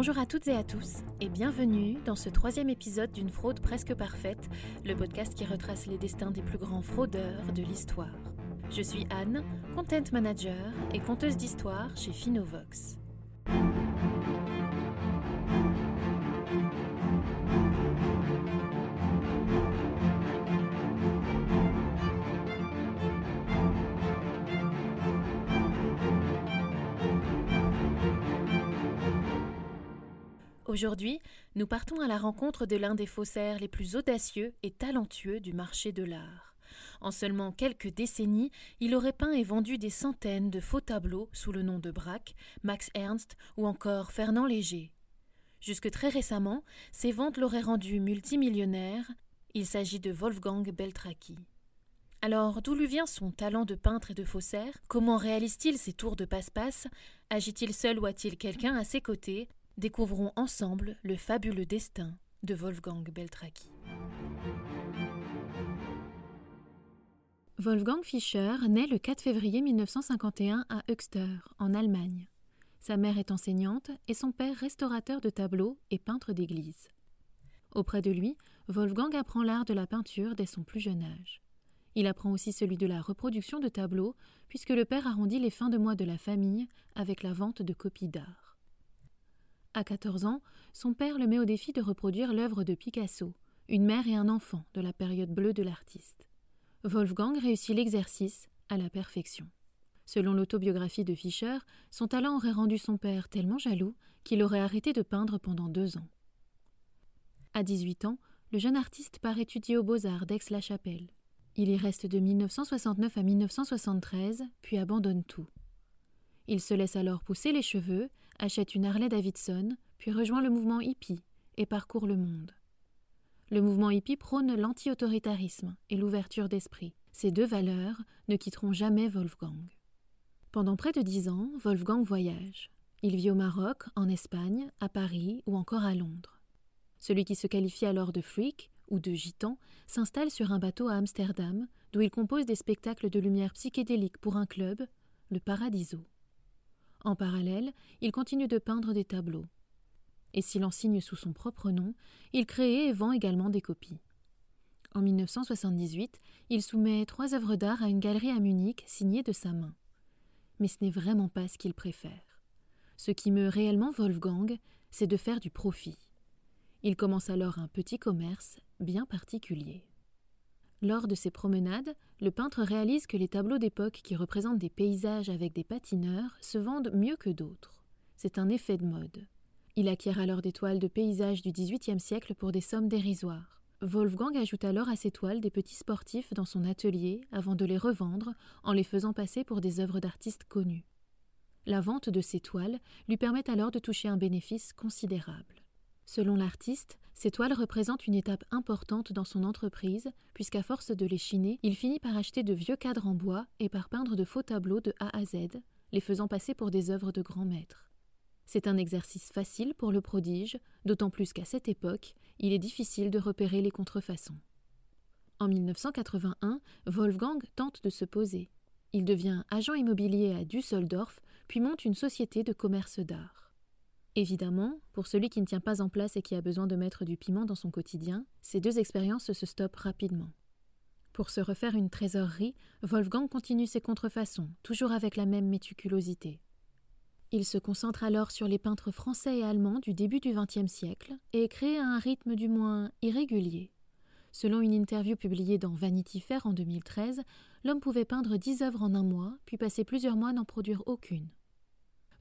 Bonjour à toutes et à tous et bienvenue dans ce troisième épisode d'une fraude presque parfaite, le podcast qui retrace les destins des plus grands fraudeurs de l'histoire. Je suis Anne, content manager et conteuse d'histoire chez Finovox. Aujourd'hui, nous partons à la rencontre de l'un des faussaires les plus audacieux et talentueux du marché de l'art. En seulement quelques décennies, il aurait peint et vendu des centaines de faux tableaux sous le nom de Braque, Max Ernst ou encore Fernand Léger. Jusque très récemment, ces ventes l'auraient rendu multimillionnaire. Il s'agit de Wolfgang Beltraki. Alors, d'où lui vient son talent de peintre et de faussaire? Comment réalise-t-il ses tours de passe-passe? Agit-il seul ou a-t-il quelqu'un à ses côtés? Découvrons ensemble le fabuleux destin de Wolfgang Beltraki. Wolfgang Fischer naît le 4 février 1951 à Höxter, en Allemagne. Sa mère est enseignante et son père restaurateur de tableaux et peintre d'église. Auprès de lui, Wolfgang apprend l'art de la peinture dès son plus jeune âge. Il apprend aussi celui de la reproduction de tableaux, puisque le père arrondit les fins de mois de la famille avec la vente de copies d'art. À 14 ans, son père le met au défi de reproduire l'œuvre de Picasso, une mère et un enfant de la période bleue de l'artiste. Wolfgang réussit l'exercice à la perfection. Selon l'autobiographie de Fischer, son talent aurait rendu son père tellement jaloux qu'il aurait arrêté de peindre pendant deux ans. À 18 ans, le jeune artiste part étudier aux Beaux-Arts d'Aix-la-Chapelle. Il y reste de 1969 à 1973, puis abandonne tout. Il se laisse alors pousser les cheveux, achète une Harley Davidson, puis rejoint le mouvement hippie et parcourt le monde. Le mouvement hippie prône l'anti-autoritarisme et l'ouverture d'esprit. Ces deux valeurs ne quitteront jamais Wolfgang. Pendant près de dix ans, Wolfgang voyage. Il vit au Maroc, en Espagne, à Paris ou encore à Londres. Celui qui se qualifie alors de freak ou de gitan s'installe sur un bateau à Amsterdam, d'où il compose des spectacles de lumière psychédélique pour un club, le Paradiso. En parallèle, il continue de peindre des tableaux. Et s'il en signe sous son propre nom, il crée et vend également des copies. En 1978, il soumet trois œuvres d'art à une galerie à Munich signées de sa main. Mais ce n'est vraiment pas ce qu'il préfère. Ce qui meut réellement Wolfgang, c'est de faire du profit. Il commence alors un petit commerce bien particulier. Lors de ses promenades, le peintre réalise que les tableaux d'époque qui représentent des paysages avec des patineurs se vendent mieux que d'autres. C'est un effet de mode. Il acquiert alors des toiles de paysages du XVIIIe siècle pour des sommes dérisoires. Wolfgang ajoute alors à ses toiles des petits sportifs dans son atelier avant de les revendre en les faisant passer pour des œuvres d'artistes connus. La vente de ces toiles lui permet alors de toucher un bénéfice considérable. Selon l'artiste, ces toiles représentent une étape importante dans son entreprise, puisqu'à force de les chiner, il finit par acheter de vieux cadres en bois et par peindre de faux tableaux de A à Z, les faisant passer pour des œuvres de grands maîtres. C'est un exercice facile pour le prodige, d'autant plus qu'à cette époque, il est difficile de repérer les contrefaçons. En 1981, Wolfgang tente de se poser. Il devient agent immobilier à Düsseldorf, puis monte une société de commerce d'art. Évidemment, pour celui qui ne tient pas en place et qui a besoin de mettre du piment dans son quotidien, ces deux expériences se stoppent rapidement. Pour se refaire une trésorerie, Wolfgang continue ses contrefaçons, toujours avec la même méticulosité. Il se concentre alors sur les peintres français et allemands du début du XXe siècle et crée à un rythme du moins irrégulier. Selon une interview publiée dans Vanity Fair en 2013, l'homme pouvait peindre dix œuvres en un mois, puis passer plusieurs mois n'en produire aucune.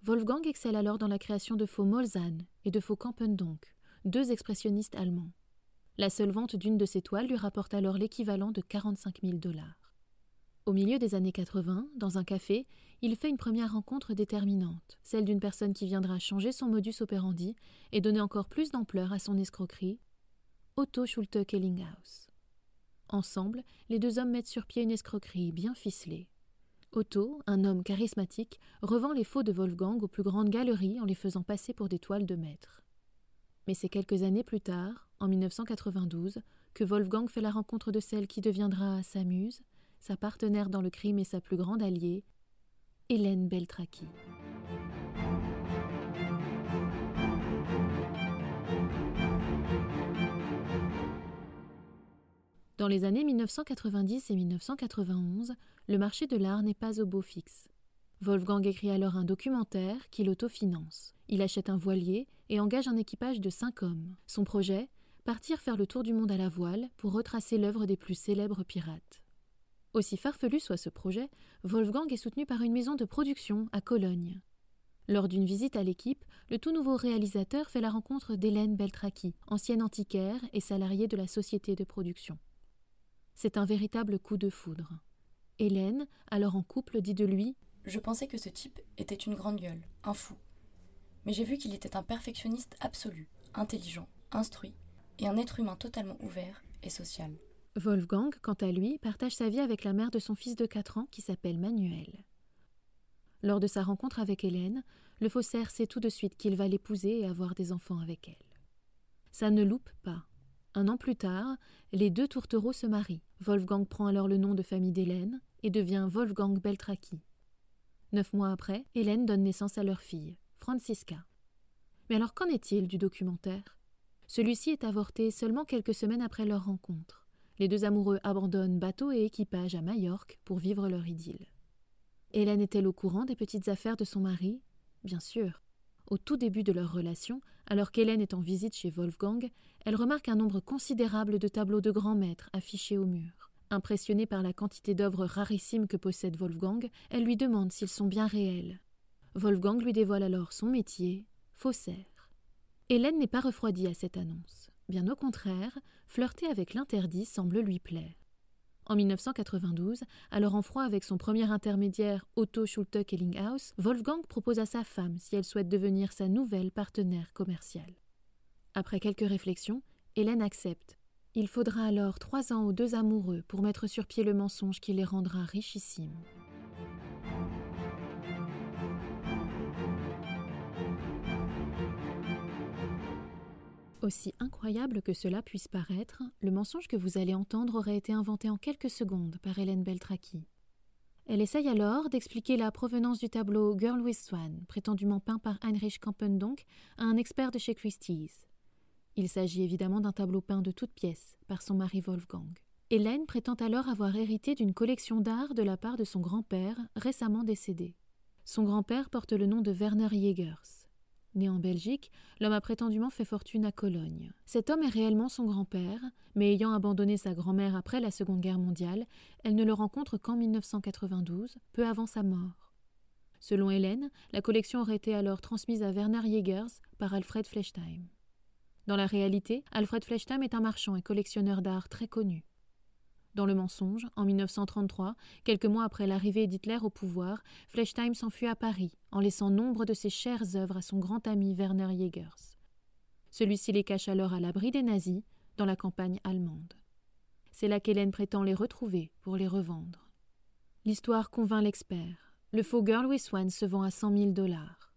Wolfgang excelle alors dans la création de faux Molzahn et de faux Kampendonck, deux expressionnistes allemands. La seule vente d'une de ces toiles lui rapporte alors l'équivalent de 45 000 dollars. Au milieu des années 80, dans un café, il fait une première rencontre déterminante, celle d'une personne qui viendra changer son modus operandi et donner encore plus d'ampleur à son escroquerie, Otto Schulte Kellinghaus. Ensemble, les deux hommes mettent sur pied une escroquerie bien ficelée. Otto, un homme charismatique, revend les faux de Wolfgang aux plus grandes galeries en les faisant passer pour des toiles de maître. Mais c'est quelques années plus tard, en 1992, que Wolfgang fait la rencontre de celle qui deviendra sa muse, sa partenaire dans le crime et sa plus grande alliée, Hélène Beltraki. Dans les années 1990 et 1991, le marché de l'art n'est pas au beau fixe. Wolfgang écrit alors un documentaire qu'il autofinance. Il achète un voilier et engage un équipage de cinq hommes. Son projet Partir faire le tour du monde à la voile pour retracer l'œuvre des plus célèbres pirates. Aussi farfelu soit ce projet, Wolfgang est soutenu par une maison de production à Cologne. Lors d'une visite à l'équipe, le tout nouveau réalisateur fait la rencontre d'Hélène Beltraki, ancienne antiquaire et salariée de la société de production. C'est un véritable coup de foudre. Hélène, alors en couple, dit de lui Je pensais que ce type était une grande gueule, un fou. Mais j'ai vu qu'il était un perfectionniste absolu, intelligent, instruit, et un être humain totalement ouvert et social. Wolfgang, quant à lui, partage sa vie avec la mère de son fils de 4 ans qui s'appelle Manuel. Lors de sa rencontre avec Hélène, le faussaire sait tout de suite qu'il va l'épouser et avoir des enfants avec elle. Ça ne loupe pas. Un an plus tard, les deux tourtereaux se marient. Wolfgang prend alors le nom de famille d'Hélène et devient Wolfgang Beltraki. Neuf mois après, Hélène donne naissance à leur fille, Francisca. Mais alors qu'en est-il du documentaire? Celui-ci est avorté seulement quelques semaines après leur rencontre. Les deux amoureux abandonnent bateau et équipage à Majorque pour vivre leur idylle. Hélène est-elle au courant des petites affaires de son mari? Bien sûr. Au tout début de leur relation, alors qu'Hélène est en visite chez Wolfgang, elle remarque un nombre considérable de tableaux de grands maîtres affichés au mur. Impressionnée par la quantité d'œuvres rarissimes que possède Wolfgang, elle lui demande s'ils sont bien réels. Wolfgang lui dévoile alors son métier, faussaire. Hélène n'est pas refroidie à cette annonce. Bien au contraire, flirter avec l'interdit semble lui plaire. En 1992, alors en froid avec son premier intermédiaire Otto Schulte-Kellinghaus, Wolfgang propose à sa femme si elle souhaite devenir sa nouvelle partenaire commerciale. Après quelques réflexions, Hélène accepte. Il faudra alors trois ans aux deux amoureux pour mettre sur pied le mensonge qui les rendra richissimes. Aussi incroyable que cela puisse paraître, le mensonge que vous allez entendre aurait été inventé en quelques secondes par Hélène Beltraki. Elle essaye alors d'expliquer la provenance du tableau Girl with Swan, prétendument peint par Heinrich Kampendonck, à un expert de chez Christie's. Il s'agit évidemment d'un tableau peint de toutes pièces par son mari Wolfgang. Hélène prétend alors avoir hérité d'une collection d'art de la part de son grand-père, récemment décédé. Son grand-père porte le nom de Werner Jägers. Né en Belgique, l'homme a prétendument fait fortune à Cologne. Cet homme est réellement son grand-père, mais ayant abandonné sa grand-mère après la Seconde Guerre mondiale, elle ne le rencontre qu'en 1992, peu avant sa mort. Selon Hélène, la collection aurait été alors transmise à Werner Jägers par Alfred Flechtheim. Dans la réalité, Alfred Flechtheim est un marchand et collectionneur d'art très connu. Dans le mensonge, en 1933, quelques mois après l'arrivée d'Hitler au pouvoir, Flechtheim s'enfuit à Paris, en laissant nombre de ses chères œuvres à son grand ami Werner Jägers. Celui-ci les cache alors à l'abri des nazis, dans la campagne allemande. C'est là qu'Hélène prétend les retrouver pour les revendre. L'histoire convainc l'expert. Le faux Girl with Swan se vend à cent mille dollars.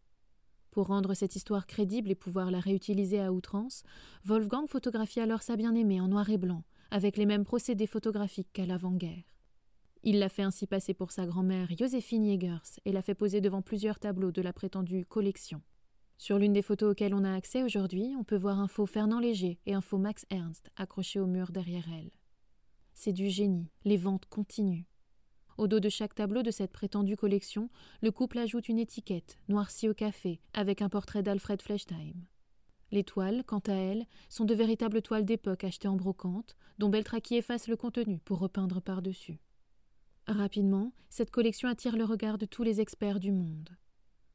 Pour rendre cette histoire crédible et pouvoir la réutiliser à outrance, Wolfgang photographie alors sa bien-aimée en noir et blanc, avec les mêmes procédés photographiques qu'à l'avant-guerre. Il l'a fait ainsi passer pour sa grand-mère Joséphine Jägers et l'a fait poser devant plusieurs tableaux de la prétendue collection. Sur l'une des photos auxquelles on a accès aujourd'hui, on peut voir un faux Fernand Léger et un faux Max Ernst accrochés au mur derrière elle. C'est du génie, les ventes continuent. Au dos de chaque tableau de cette prétendue collection, le couple ajoute une étiquette, noircie au café, avec un portrait d'Alfred Flechtheim. Les toiles, quant à elles, sont de véritables toiles d'époque achetées en brocante, dont Beltraki efface le contenu pour repeindre par-dessus. Rapidement, cette collection attire le regard de tous les experts du monde.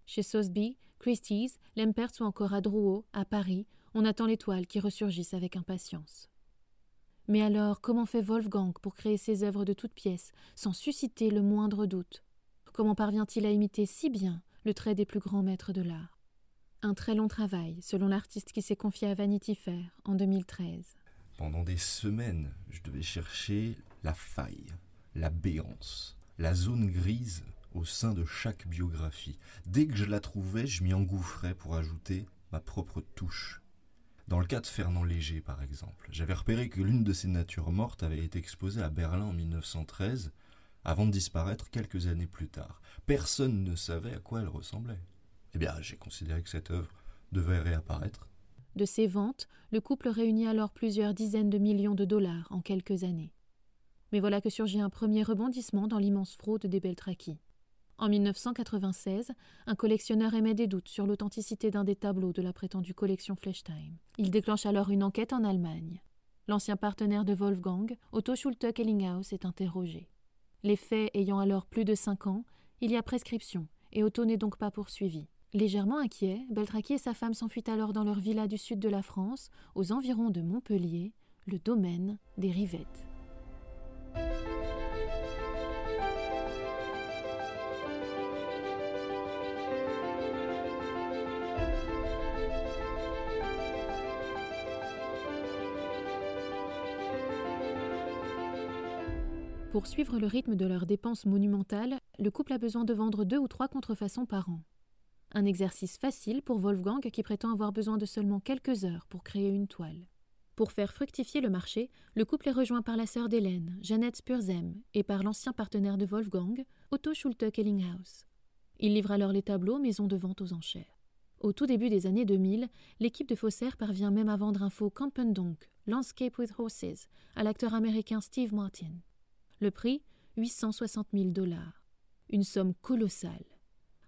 Chez Sotheby, Christie's, Lempert ou encore à Drouot, à Paris, on attend les toiles qui ressurgissent avec impatience. Mais alors, comment fait Wolfgang pour créer ses œuvres de toutes pièces, sans susciter le moindre doute? Comment parvient-il à imiter si bien le trait des plus grands maîtres de l'art? Un très long travail, selon l'artiste qui s'est confié à Vanity Fair en 2013. Pendant des semaines, je devais chercher la faille, la béance, la zone grise au sein de chaque biographie. Dès que je la trouvais, je m'y engouffrais pour ajouter ma propre touche. Dans le cas de Fernand Léger, par exemple, j'avais repéré que l'une de ses natures mortes avait été exposée à Berlin en 1913, avant de disparaître quelques années plus tard. Personne ne savait à quoi elle ressemblait eh bien, j'ai considéré que cette œuvre devait réapparaître. De ces ventes, le couple réunit alors plusieurs dizaines de millions de dollars en quelques années. Mais voilà que surgit un premier rebondissement dans l'immense fraude des Beltraki. En 1996, un collectionneur émet des doutes sur l'authenticité d'un des tableaux de la prétendue collection Flechtheim. Il déclenche alors une enquête en Allemagne. L'ancien partenaire de Wolfgang, Otto Schulte-Kellinghaus, est interrogé. Les faits ayant alors plus de cinq ans, il y a prescription, et Otto n'est donc pas poursuivi. Légèrement inquiet, Beltraki et sa femme s'enfuient alors dans leur villa du sud de la France, aux environs de Montpellier, le domaine des Rivettes. Pour suivre le rythme de leurs dépenses monumentales, le couple a besoin de vendre deux ou trois contrefaçons par an. Un exercice facile pour Wolfgang qui prétend avoir besoin de seulement quelques heures pour créer une toile. Pour faire fructifier le marché, le couple est rejoint par la sœur d'Hélène, Jeannette Spurzheim, et par l'ancien partenaire de Wolfgang, Otto Schulte-Kellinghaus. Il livre alors les tableaux maison de vente aux enchères. Au tout début des années 2000, l'équipe de faussaires parvient même à vendre un faux Campendonk, Landscape with Horses, à l'acteur américain Steve Martin. Le prix 860 000 dollars. Une somme colossale.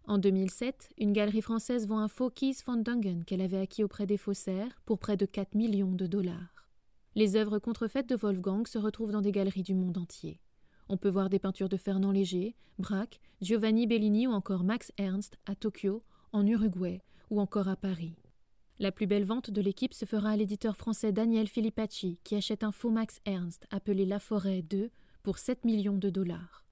En 2007, une galerie française vend un faux Keys von Dungen qu'elle avait acquis auprès des faussaires pour près de 4 millions de dollars. Les œuvres contrefaites de Wolfgang se retrouvent dans des galeries du monde entier. On peut voir des peintures de Fernand Léger, Braque, Giovanni Bellini ou encore Max Ernst à Tokyo, en Uruguay ou encore à Paris. La plus belle vente de l'équipe se fera à l'éditeur français Daniel Filippacci, qui achète un faux Max Ernst appelé La Forêt 2 pour 7 millions de dollars.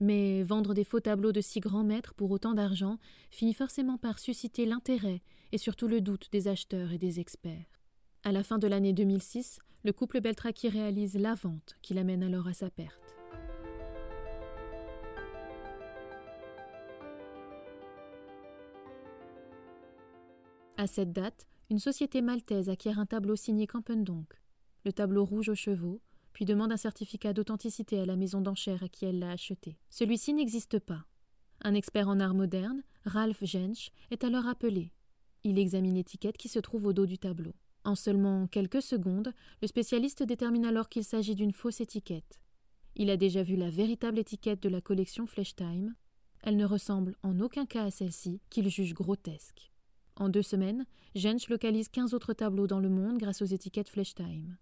Mais vendre des faux tableaux de si grands maîtres pour autant d'argent finit forcément par susciter l'intérêt et surtout le doute des acheteurs et des experts. À la fin de l'année 2006, le couple Beltraki réalise la vente qui l'amène alors à sa perte. À cette date, une société maltaise acquiert un tableau signé Campendonk, le tableau rouge aux chevaux, puis demande un certificat d'authenticité à la maison d'enchères à qui elle l'a acheté. Celui-ci n'existe pas. Un expert en art moderne, Ralph Jensch, est alors appelé. Il examine l'étiquette qui se trouve au dos du tableau. En seulement quelques secondes, le spécialiste détermine alors qu'il s'agit d'une fausse étiquette. Il a déjà vu la véritable étiquette de la collection Fleschtime. Elle ne ressemble en aucun cas à celle-ci, qu'il juge grotesque. En deux semaines, Jensch localise 15 autres tableaux dans le monde grâce aux étiquettes Fleschtime.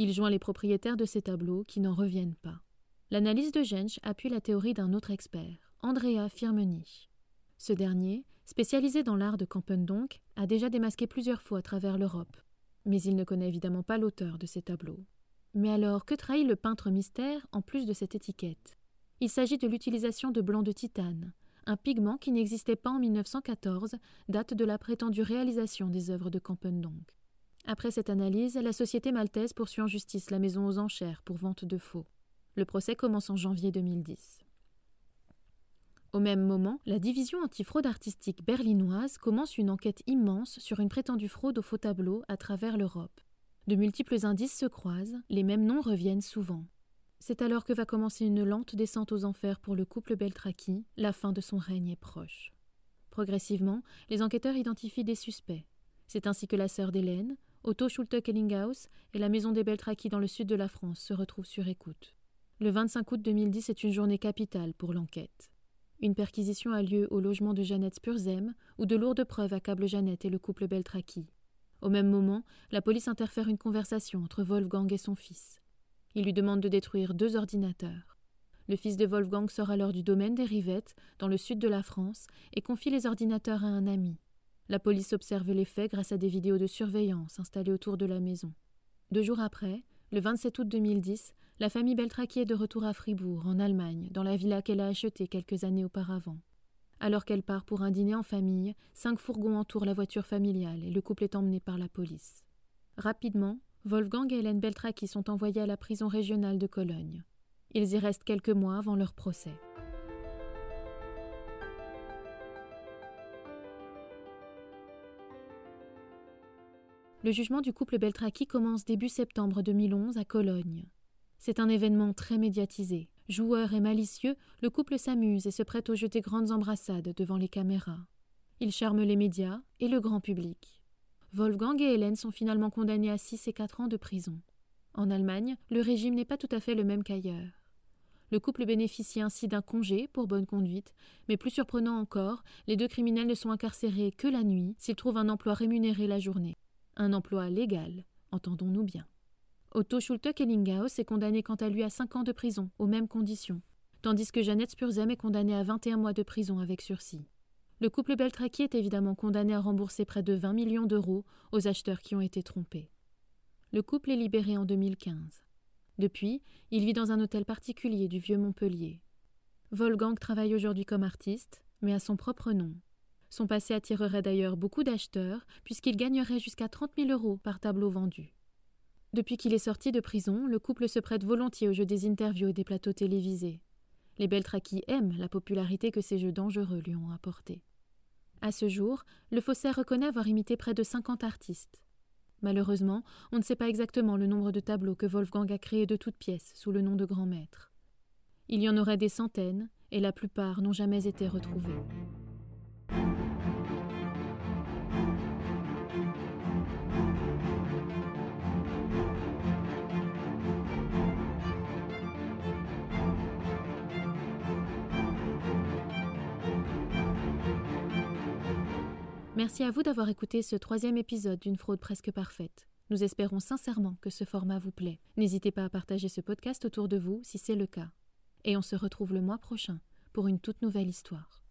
Il joint les propriétaires de ces tableaux qui n'en reviennent pas. L'analyse de Gensch appuie la théorie d'un autre expert, Andrea Firmenich. Ce dernier, spécialisé dans l'art de Campendonk, a déjà démasqué plusieurs fois à travers l'Europe. Mais il ne connaît évidemment pas l'auteur de ces tableaux. Mais alors, que trahit le peintre mystère en plus de cette étiquette? Il s'agit de l'utilisation de blanc de titane, un pigment qui n'existait pas en 1914, date de la prétendue réalisation des œuvres de Campendonk. Après cette analyse, la société maltaise poursuit en justice la maison aux enchères pour vente de faux. Le procès commence en janvier 2010. Au même moment, la division antifraude artistique berlinoise commence une enquête immense sur une prétendue fraude aux faux tableaux à travers l'Europe. De multiples indices se croisent, les mêmes noms reviennent souvent. C'est alors que va commencer une lente descente aux enfers pour le couple Beltraki, la fin de son règne est proche. Progressivement, les enquêteurs identifient des suspects. C'est ainsi que la sœur d'Hélène, Otto Schulte-Kellinghaus et la maison des Beltraki dans le sud de la France se retrouvent sur écoute. Le 25 août 2010 est une journée capitale pour l'enquête. Une perquisition a lieu au logement de Jeannette Spurzheim, où de lourdes preuves accablent Jeannette et le couple Beltraki. Au même moment, la police interfère une conversation entre Wolfgang et son fils. Il lui demande de détruire deux ordinateurs. Le fils de Wolfgang sort alors du domaine des Rivettes, dans le sud de la France, et confie les ordinateurs à un ami. La police observe les faits grâce à des vidéos de surveillance installées autour de la maison. Deux jours après, le 27 août 2010, la famille Beltraki est de retour à Fribourg, en Allemagne, dans la villa qu'elle a achetée quelques années auparavant. Alors qu'elle part pour un dîner en famille, cinq fourgons entourent la voiture familiale et le couple est emmené par la police. Rapidement, Wolfgang et Hélène Beltraki sont envoyés à la prison régionale de Cologne. Ils y restent quelques mois avant leur procès. Le jugement du couple Beltraki commence début septembre 2011 à Cologne. C'est un événement très médiatisé. Joueur et malicieux, le couple s'amuse et se prête au jeu des grandes embrassades devant les caméras. Il charme les médias et le grand public. Wolfgang et Hélène sont finalement condamnés à 6 et 4 ans de prison. En Allemagne, le régime n'est pas tout à fait le même qu'ailleurs. Le couple bénéficie ainsi d'un congé pour bonne conduite, mais plus surprenant encore, les deux criminels ne sont incarcérés que la nuit s'ils trouvent un emploi rémunéré la journée. Un emploi légal, entendons-nous bien. Otto Schulte-Kellinghaus est condamné quant à lui à cinq ans de prison, aux mêmes conditions, tandis que Jeannette Spurzem est condamnée à 21 mois de prison avec sursis. Le couple Beltraki est évidemment condamné à rembourser près de 20 millions d'euros aux acheteurs qui ont été trompés. Le couple est libéré en 2015. Depuis, il vit dans un hôtel particulier du vieux Montpellier. Wolfgang travaille aujourd'hui comme artiste, mais à son propre nom. Son passé attirerait d'ailleurs beaucoup d'acheteurs, puisqu'il gagnerait jusqu'à 30 000 euros par tableau vendu. Depuis qu'il est sorti de prison, le couple se prête volontiers au jeu des interviews et des plateaux télévisés. Les Beltraki aiment la popularité que ces jeux dangereux lui ont apportée. À ce jour, le faussaire reconnaît avoir imité près de 50 artistes. Malheureusement, on ne sait pas exactement le nombre de tableaux que Wolfgang a créés de toutes pièces sous le nom de grand maître. Il y en aurait des centaines, et la plupart n'ont jamais été retrouvés. Merci à vous d'avoir écouté ce troisième épisode d'une fraude presque parfaite. Nous espérons sincèrement que ce format vous plaît. N'hésitez pas à partager ce podcast autour de vous si c'est le cas. Et on se retrouve le mois prochain pour une toute nouvelle histoire.